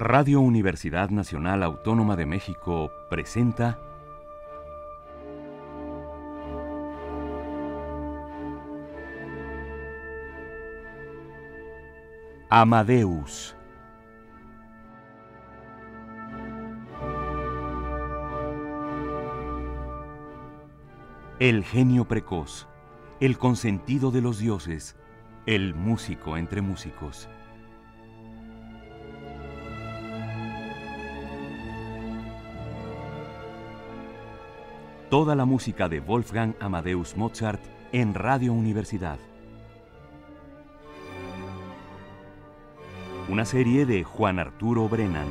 Radio Universidad Nacional Autónoma de México presenta Amadeus. El genio precoz, el consentido de los dioses, el músico entre músicos. Toda la música de Wolfgang Amadeus Mozart en Radio Universidad. Una serie de Juan Arturo Brennan.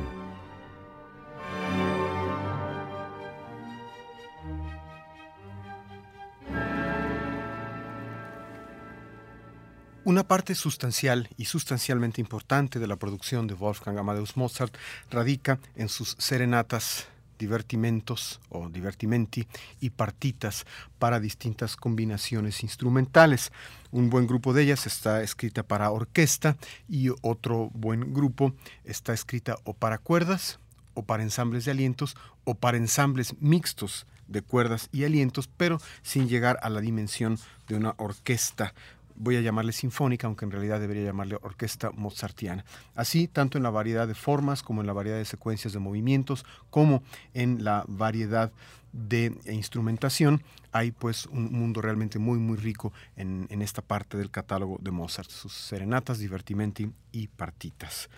Una parte sustancial y sustancialmente importante de la producción de Wolfgang Amadeus Mozart radica en sus serenatas divertimentos o divertimenti y partitas para distintas combinaciones instrumentales. Un buen grupo de ellas está escrita para orquesta y otro buen grupo está escrita o para cuerdas o para ensambles de alientos o para ensambles mixtos de cuerdas y alientos, pero sin llegar a la dimensión de una orquesta voy a llamarle sinfónica, aunque en realidad debería llamarle orquesta mozartiana. Así, tanto en la variedad de formas como en la variedad de secuencias de movimientos, como en la variedad de instrumentación, hay pues un mundo realmente muy muy rico en, en esta parte del catálogo de Mozart, sus serenatas, divertimenti y partitas.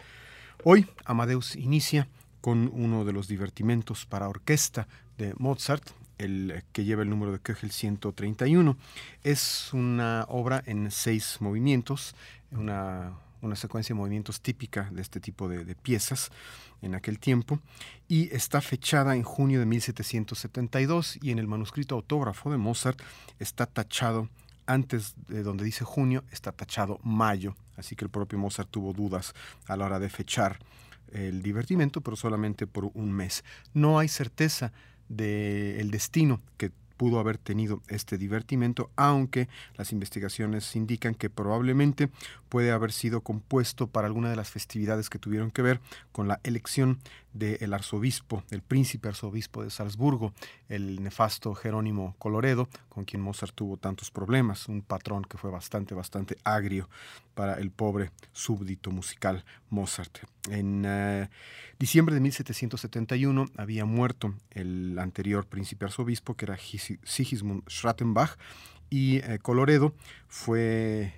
Hoy Amadeus inicia con uno de los divertimentos para orquesta de Mozart, el que lleva el número de Köchel 131. Es una obra en seis movimientos, una, secuencia de movimientos típica de este tipo de, piezas en aquel tiempo, y está fechada en junio de 1772 y en el manuscrito autógrafo de Mozart está tachado antes de donde dice junio, está tachado mayo, así que el propio Mozart tuvo dudas a la hora de fechar el divertimento, pero solamente por un mes. No hay certeza del destino que pudo haber tenido este divertimento, aunque las investigaciones indican que probablemente puede haber sido compuesto para alguna de las festividades que tuvieron que ver con la elección del arzobispo, el príncipe arzobispo de Salzburgo, el nefasto Jerónimo Coloredo, con quien Mozart tuvo tantos problemas, un patrón que fue bastante, bastante agrio para el pobre súbdito musical Mozart. En eh, diciembre de 1771 había muerto el anterior príncipe arzobispo, que era Sigismund Schrattenbach, y eh, Coloredo fue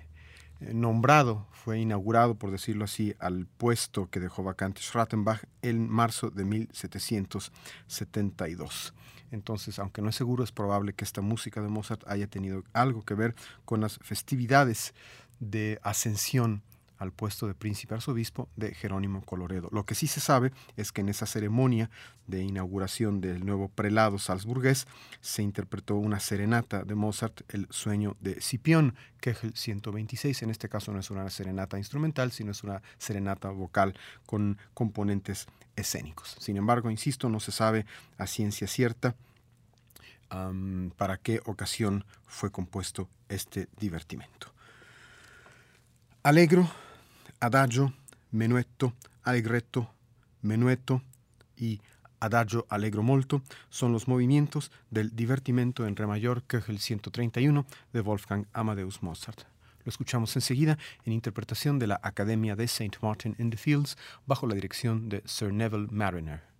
eh, nombrado, fue inaugurado, por decirlo así, al puesto que dejó vacante Schrattenbach en marzo de 1772. Entonces, aunque no es seguro, es probable que esta música de Mozart haya tenido algo que ver con las festividades de ascensión al puesto de príncipe arzobispo de Jerónimo Coloredo. Lo que sí se sabe es que en esa ceremonia de inauguración del nuevo prelado salzburgués se interpretó una serenata de Mozart, El sueño de Scipión, que es el 126. En este caso no es una serenata instrumental, sino es una serenata vocal con componentes escénicos. Sin embargo, insisto, no se sabe a ciencia cierta para qué ocasión fue compuesto este divertimento. Allegro adagio, menuetto, allegretto, menuetto y adagio allegro molto son los movimientos del divertimento en re mayor Köchel 131 de Wolfgang Amadeus Mozart. Lo escuchamos enseguida en interpretación de la Academia de St. Martin in the Fields bajo la dirección de Sir Neville Mariner.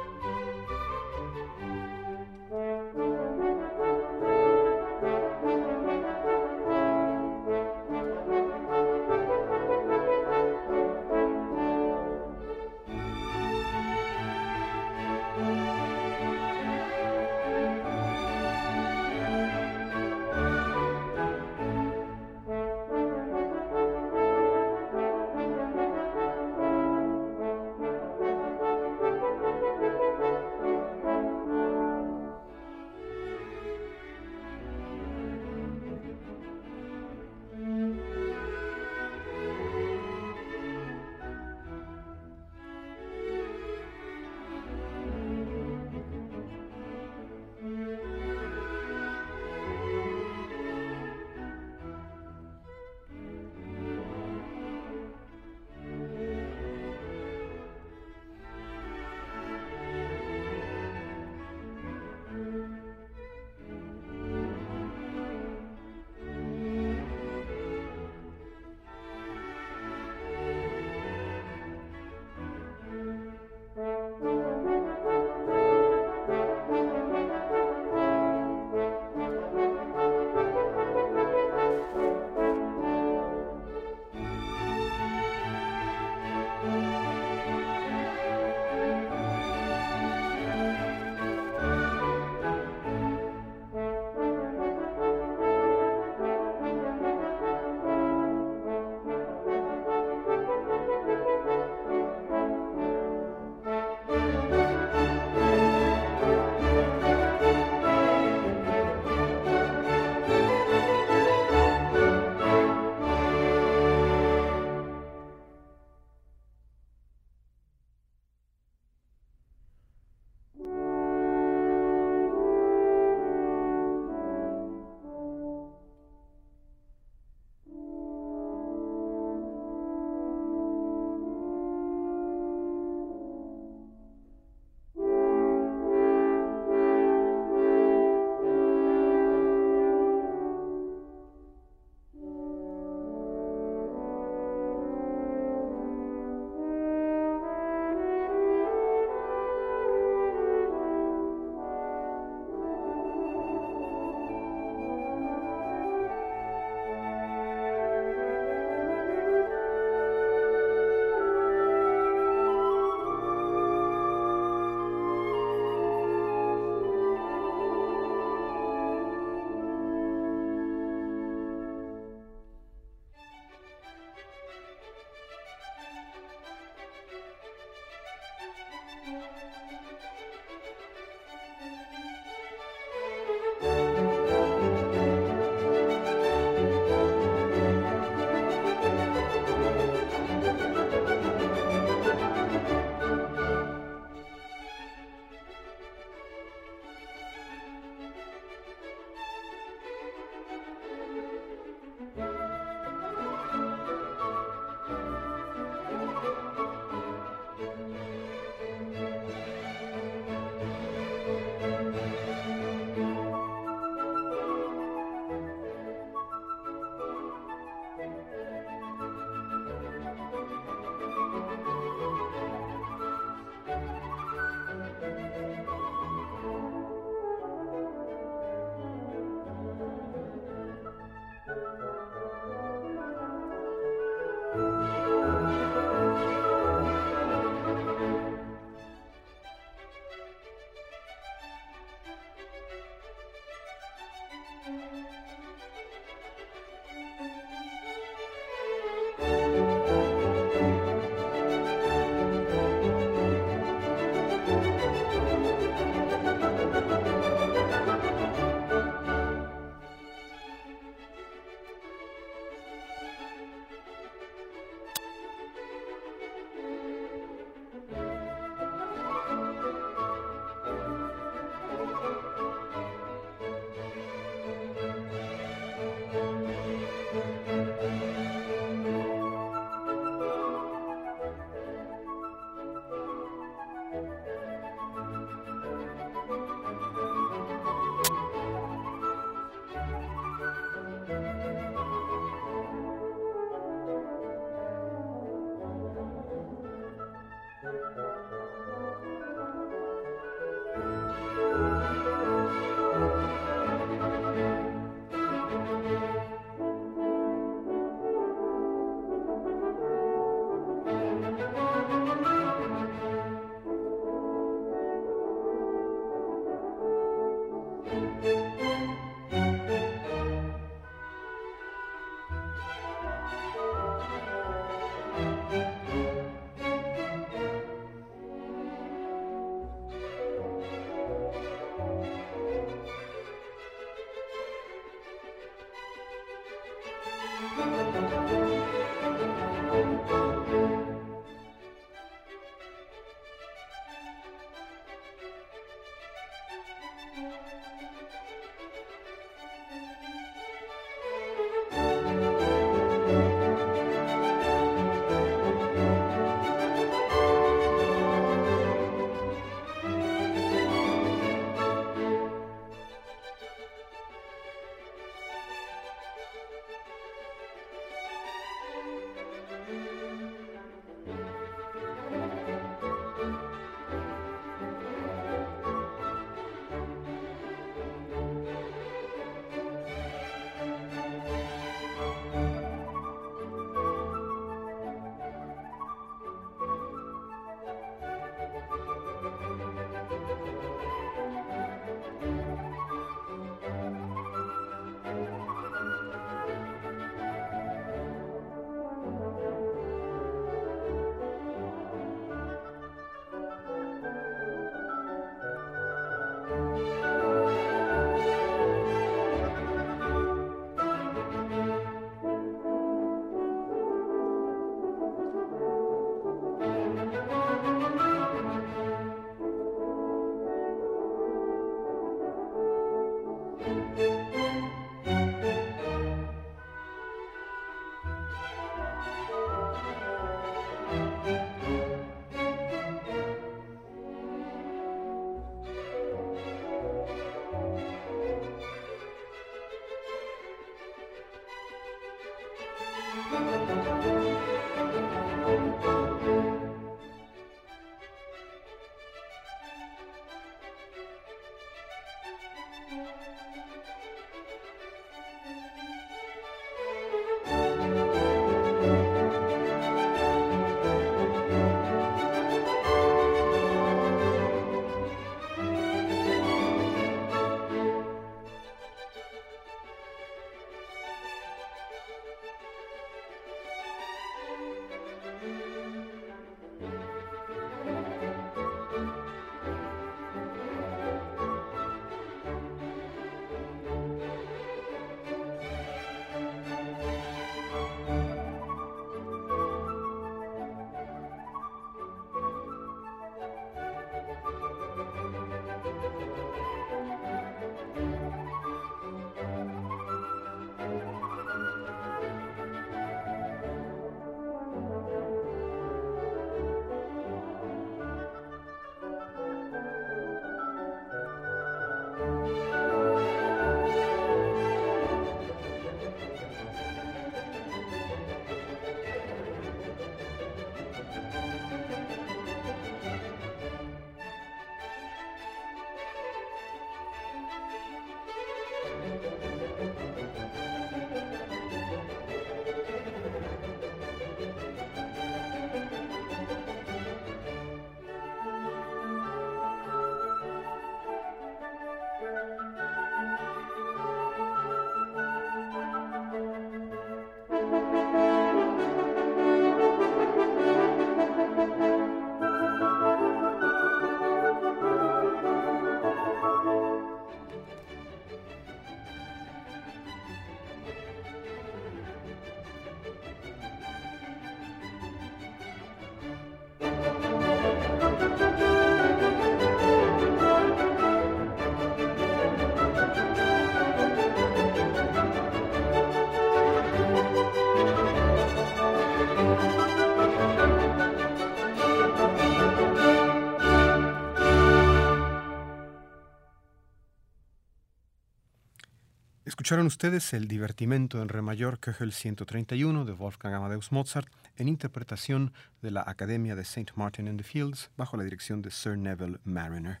Escucharon ustedes el divertimento en re mayor Köchel 131 de Wolfgang Amadeus Mozart en interpretación de la Academia de St. Martin in the Fields bajo la dirección de Sir Neville Mariner.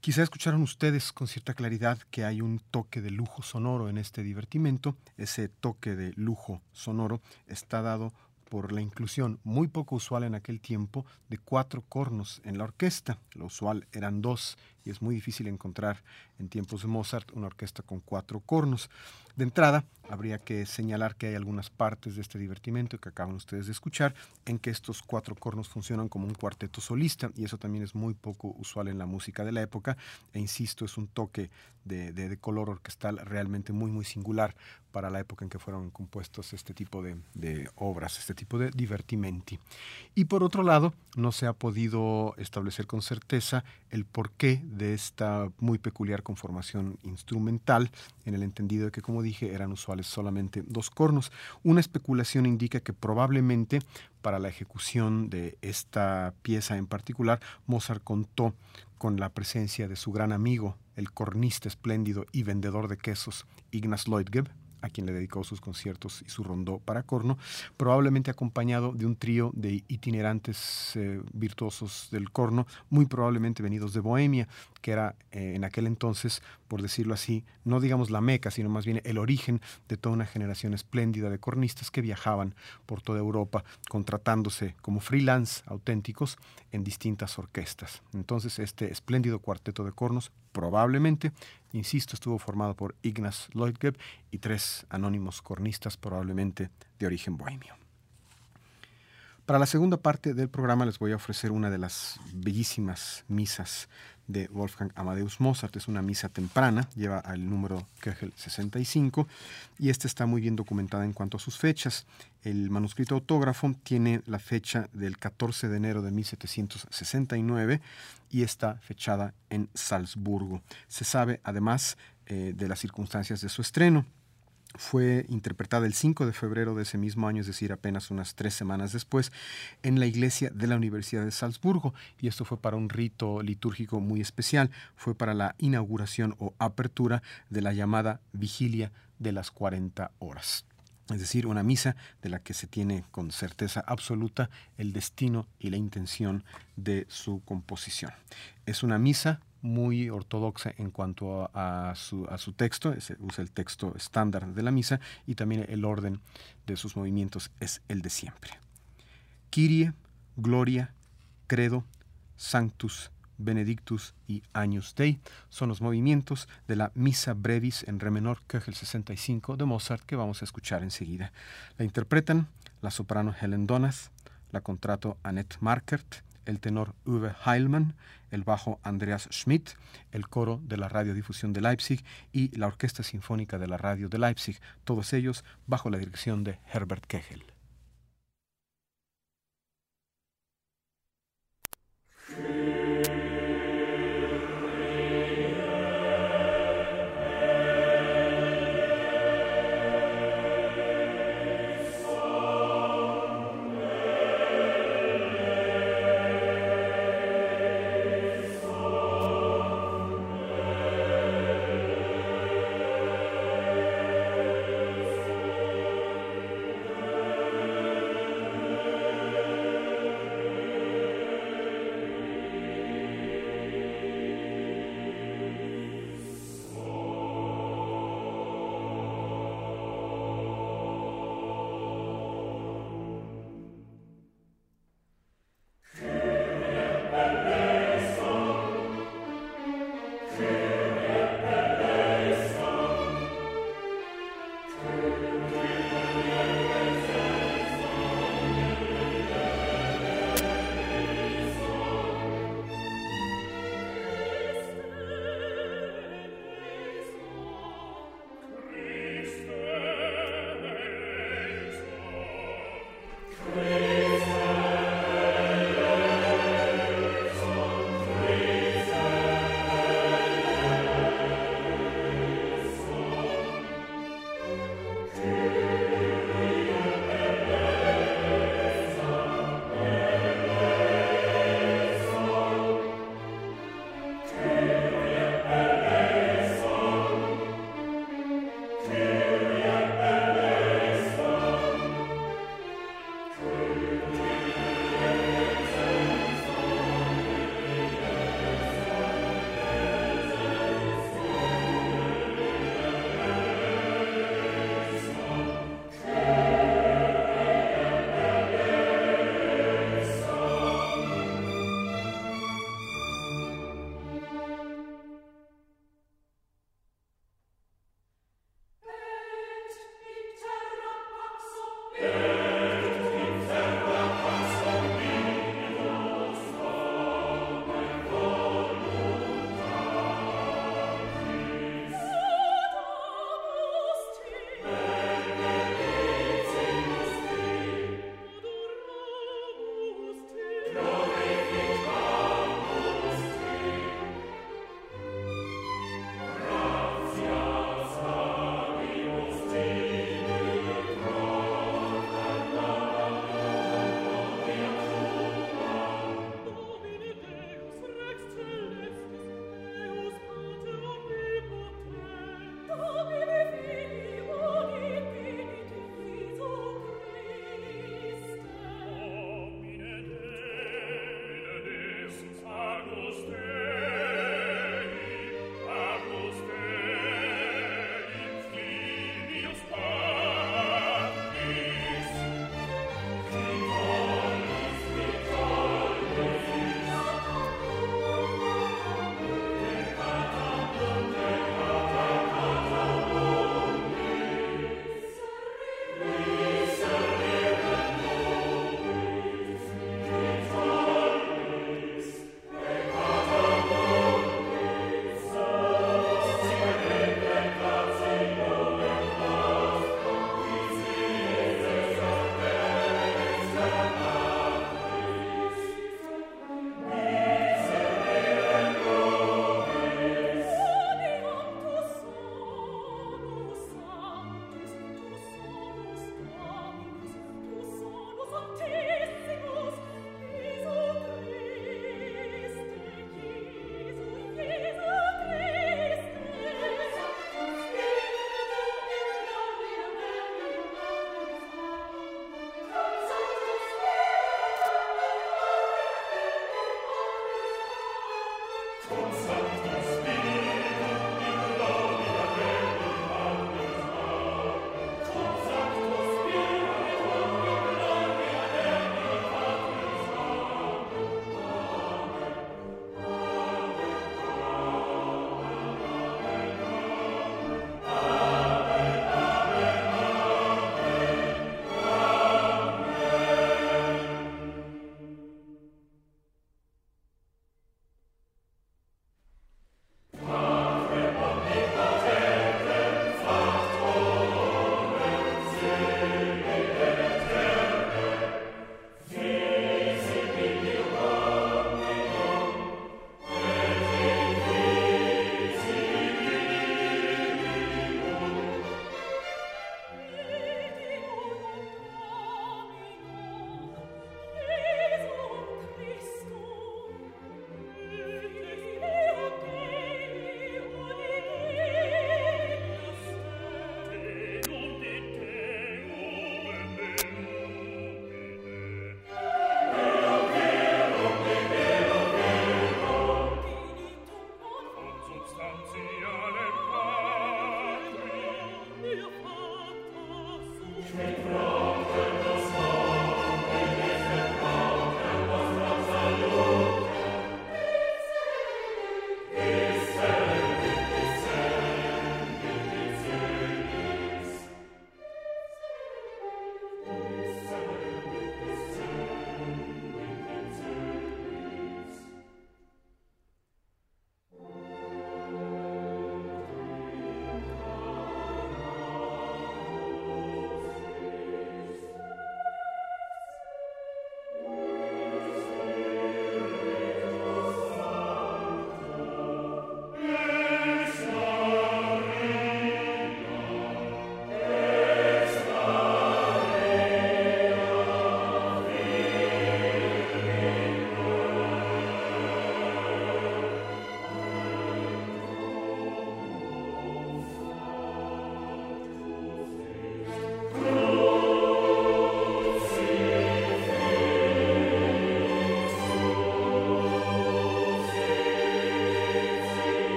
Quizá escucharon ustedes con cierta claridad que hay un toque de lujo sonoro en este divertimento. Ese toque de lujo sonoro está dado por la inclusión muy poco usual en aquel tiempo de cuatro cornos en la orquesta. Lo usual eran dos es muy difícil encontrar en tiempos de Mozart una orquesta con cuatro cornos. De entrada, habría que señalar que hay algunas partes de este divertimento que acaban ustedes de escuchar en que estos cuatro cornos funcionan como un cuarteto solista y eso también es muy poco usual en la música de la época e insisto, es un toque de, color orquestal realmente muy muy singular para la época en que fueron compuestos este tipo de, de, obras, este tipo de divertimenti. Y por otro lado, no se ha podido establecer con certeza el porqué de esta muy peculiar conformación instrumental, en el entendido de que, como dije, eran usuales solamente dos cornos. Una especulación indica que probablemente para la ejecución de esta pieza en particular, Mozart contó con la presencia de su gran amigo, el cornista espléndido y vendedor de quesos Ignaz Leutgeb, a quien le dedicó sus conciertos y su rondó para corno, probablemente acompañado de un trío de itinerantes eh, virtuosos del corno, muy probablemente venidos de Bohemia, que era eh, en aquel entonces, por decirlo así, no digamos la meca, sino más bien el origen de toda una generación espléndida de cornistas que viajaban por toda Europa, contratándose como freelance auténticos en distintas orquestas. Entonces, este espléndido cuarteto de cornos probablemente, insisto, estuvo formado por Ignaz Leutgeb y tres anónimos cornistas, probablemente de origen bohemio. Para la segunda parte del programa les voy a ofrecer una de las bellísimas misas de Wolfgang Amadeus Mozart. Es una misa temprana, lleva al número Köchel 65 y esta está muy bien documentada en cuanto a sus fechas. El manuscrito autógrafo tiene la fecha del 14 de enero de 1769 y está fechada en Salzburgo. Se sabe además eh, de las circunstancias de su estreno fue interpretada el 5 de febrero de ese mismo año, es decir, apenas unas tres semanas después, en la iglesia de la Universidad de Salzburgo. Y esto fue para un rito litúrgico muy especial. Fue para la inauguración o apertura de la llamada Vigilia de las 40 horas. Es decir, una misa de la que se tiene con certeza absoluta el destino y la intención de su composición. Es una misa muy ortodoxa en cuanto a, su, texto, usa el texto estándar de la misa y también el orden de sus movimientos es el de siempre. Kyrie, Gloria, Credo, Sanctus, Benedictus y Agnus Dei son los movimientos de la Misa Brevis en re menor Köchel 65 de Mozart que vamos a escuchar enseguida. La interpretan la soprano Helen Donath, la contrato Annette Markert, el tenor Uwe Heilmann, el bajo Andreas Schmidt, el coro de la radiodifusión de Leipzig y la Orquesta Sinfónica de la Radio de Leipzig, todos ellos bajo la dirección de Herbert Kegel.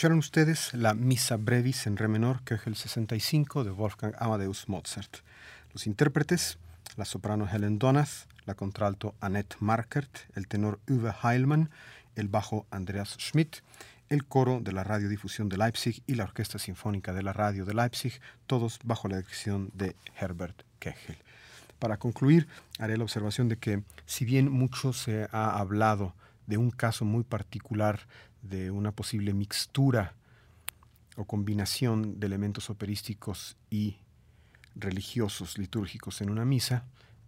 Escucharon ustedes la Misa Brevis en re menor, Köchel 65 de Wolfgang Amadeus Mozart. Los intérpretes, la soprano Helen Donath, la contralto Annette Markert, el tenor Uwe Heilmann, el bajo Andreas Schmidt, el coro de la radiodifusión de Leipzig y la Orquesta Sinfónica de la Radio de Leipzig, todos bajo la dirección de Herbert Kechel. Para concluir, haré la observación de que si bien mucho se ha hablado de un caso muy particular de una posible mixtura o combinación de elementos operísticos y religiosos litúrgicos en una misa,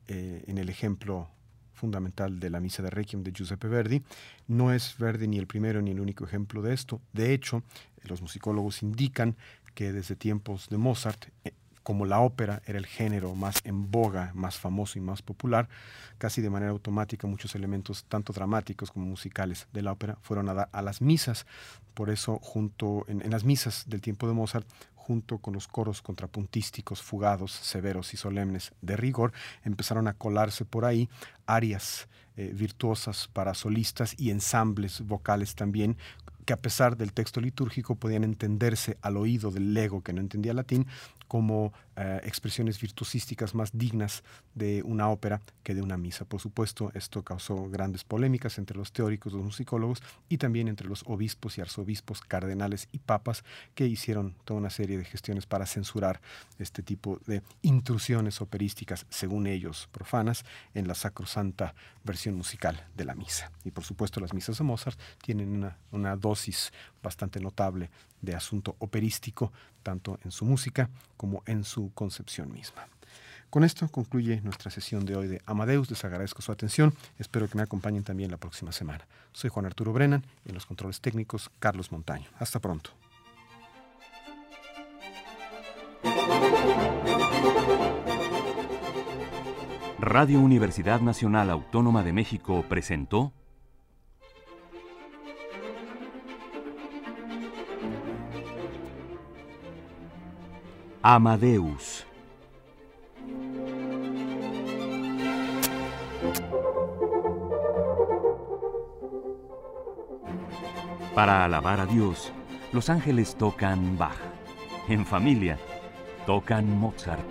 eh, en el ejemplo fundamental de la misa de Requiem de Giuseppe Verdi. No es Verdi ni el primero ni el único ejemplo de esto. De hecho, los musicólogos indican que desde tiempos de Mozart, eh, como la ópera era el género más en boga, más famoso y más popular, casi de manera automática muchos elementos, tanto dramáticos como musicales de la ópera, fueron a, a las misas. Por eso, junto en, las misas del tiempo de Mozart, junto con los coros contrapuntísticos, fugados, severos y solemnes de rigor, empezaron a colarse por ahí arias eh, virtuosas para solistas y ensambles vocales también, que a pesar del texto litúrgico podían entenderse al oído del lego que no entendía latín como eh, expresiones virtuosísticas más dignas de una ópera que de una misa. Por supuesto, esto causó grandes polémicas entre los teóricos, los musicólogos y también entre los obispos y arzobispos, cardenales y papas que hicieron toda una serie de gestiones para censurar este tipo de intrusiones operísticas, según ellos, profanas, en la sacrosanta versión musical de la misa. Y por supuesto, las misas de Mozart tienen una, una dosis bastante notable de asunto operístico, tanto en su música como en su concepción misma. Con esto concluye nuestra sesión de hoy de Amadeus. Les agradezco su atención. Espero que me acompañen también la próxima semana. Soy Juan Arturo Brennan y en los controles técnicos Carlos Montaño. Hasta pronto. Radio Universidad Nacional Autónoma de México presentó Amadeus. Para alabar a Dios, los ángeles tocan Bach. En familia, tocan Mozart.